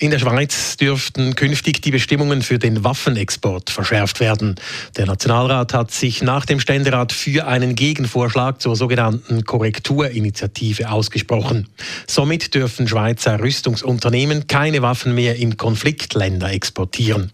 In der Schweiz dürften künftig die Bestimmungen für den Waffenexport verschärft werden. Der Nationalrat hat sich nach dem Ständerat für einen Gegenvorschlag zur sogenannten Korrekturinitiative ausgesprochen. Somit dürfen Schweizer Rüstungsunternehmen keine Waffen mehr in Konfliktländer exportieren.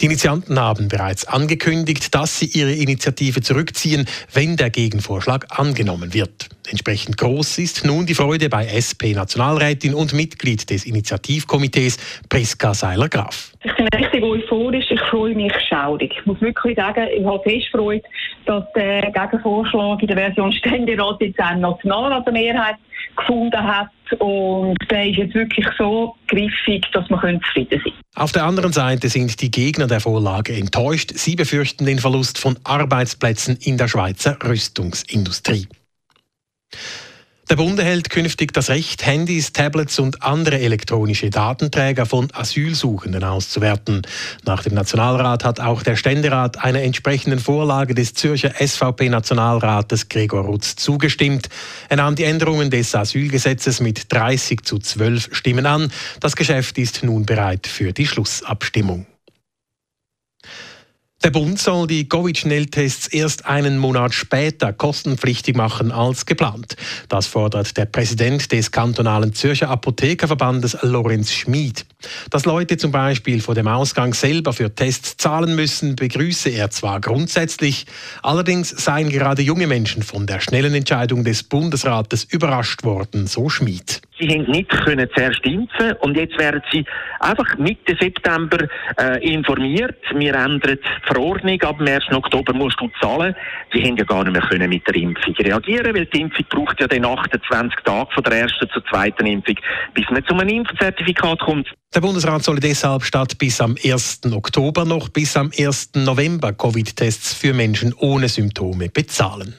Die Initianten haben bereits angekündigt, dass sie ihre Initiative zurückziehen, wenn der Gegenvorschlag angenommen wird. Entsprechend groß ist nun die Freude bei SP-Nationalrätin und Mitglied des Initiativkomitees Priska Seiler-Graf. Ich bin richtig euphorisch, ich freue mich schaurig. Ich muss wirklich sagen, ich habe fest Freude, dass der Gegenvorschlag in der Version Ständerat jetzt eine Nationalratsmehrheit gefunden hat und der ist jetzt wirklich so griffig, dass man zufrieden sein Auf der anderen Seite sind die Gegner der Vorlage enttäuscht. Sie befürchten den Verlust von Arbeitsplätzen in der Schweizer Rüstungsindustrie. Der Bund erhält künftig das Recht, Handys, Tablets und andere elektronische Datenträger von Asylsuchenden auszuwerten. Nach dem Nationalrat hat auch der Ständerat einer entsprechenden Vorlage des Zürcher SVP-Nationalrates Gregor Rutz zugestimmt. Er nahm die Änderungen des Asylgesetzes mit 30 zu 12 Stimmen an. Das Geschäft ist nun bereit für die Schlussabstimmung. Der Bund soll die Covid-Schnelltests erst einen Monat später kostenpflichtig machen als geplant. Das fordert der Präsident des kantonalen Zürcher Apothekerverbandes Lorenz Schmid. Dass Leute zum Beispiel vor dem Ausgang selber für Tests zahlen müssen, begrüße er zwar grundsätzlich, allerdings seien gerade junge Menschen von der schnellen Entscheidung des Bundesrates überrascht worden, so Schmid. Sie haben nicht können zuerst impfen und jetzt werden sie einfach Mitte September äh, informiert. Wir ändern die Verordnung. Ab dem 1. Oktober musst du zahlen. Sie haben ja gar nicht mehr können mit der Impfung reagieren, weil die Impfung braucht ja dann 28 Tage von der ersten zur zweiten Impfung, bis man zu einem Impfzertifikat kommt. Der Bundesrat solle deshalb statt bis am 1. Oktober noch bis am 1. November Covid-Tests für Menschen ohne Symptome bezahlen.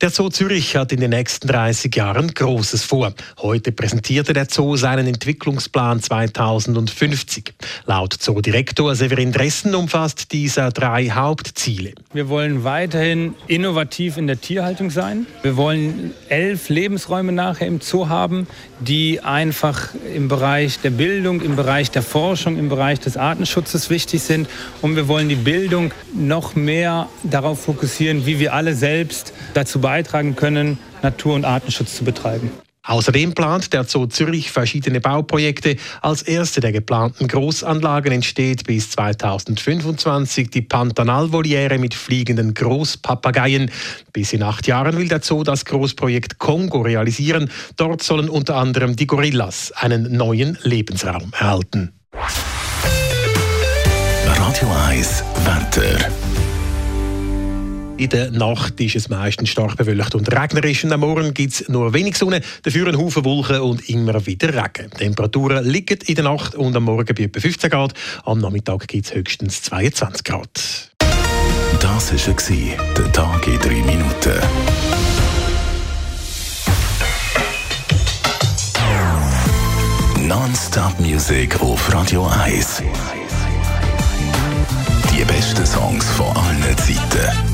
Der Zoo Zürich hat in den nächsten 30 Jahren Großes vor. Heute präsentierte der Zoo seinen Entwicklungsplan 2050. Laut Zoodirektor Severin Dressen umfasst dieser drei Hauptziele. Wir wollen weiterhin innovativ in der Tierhaltung sein. Wir wollen elf Lebensräume nachher im Zoo haben, die einfach im Bereich der Bildung, im Bereich der Forschung, im Bereich des Artenschutzes wichtig sind. Und wir wollen die Bildung noch mehr darauf fokussieren, wie wir alle selbst dazu beitragen können, Natur- und Artenschutz zu betreiben. Außerdem plant der Zoo Zürich verschiedene Bauprojekte. Als erste der geplanten Großanlagen entsteht bis 2025 die Pantanalvoliere mit fliegenden Großpapageien. Bis in acht Jahren will der Zoo das Großprojekt Kongo realisieren. Dort sollen unter anderem die Gorillas einen neuen Lebensraum erhalten. Radio 1 Wetter. In der Nacht ist es meistens stark bewölkt und regnerisch. Und am Morgen gibt es nur wenig Sonne, dafür ein Haufen Wolken und immer wieder Regen. Die Temperaturen liegen in der Nacht und am Morgen bei etwa 15 Grad. Am Nachmittag gibt es höchstens 22 Grad. Das war der Tag in drei Minuten. Non-Stop Music auf Radio 1. Die besten Songs von allen Zeiten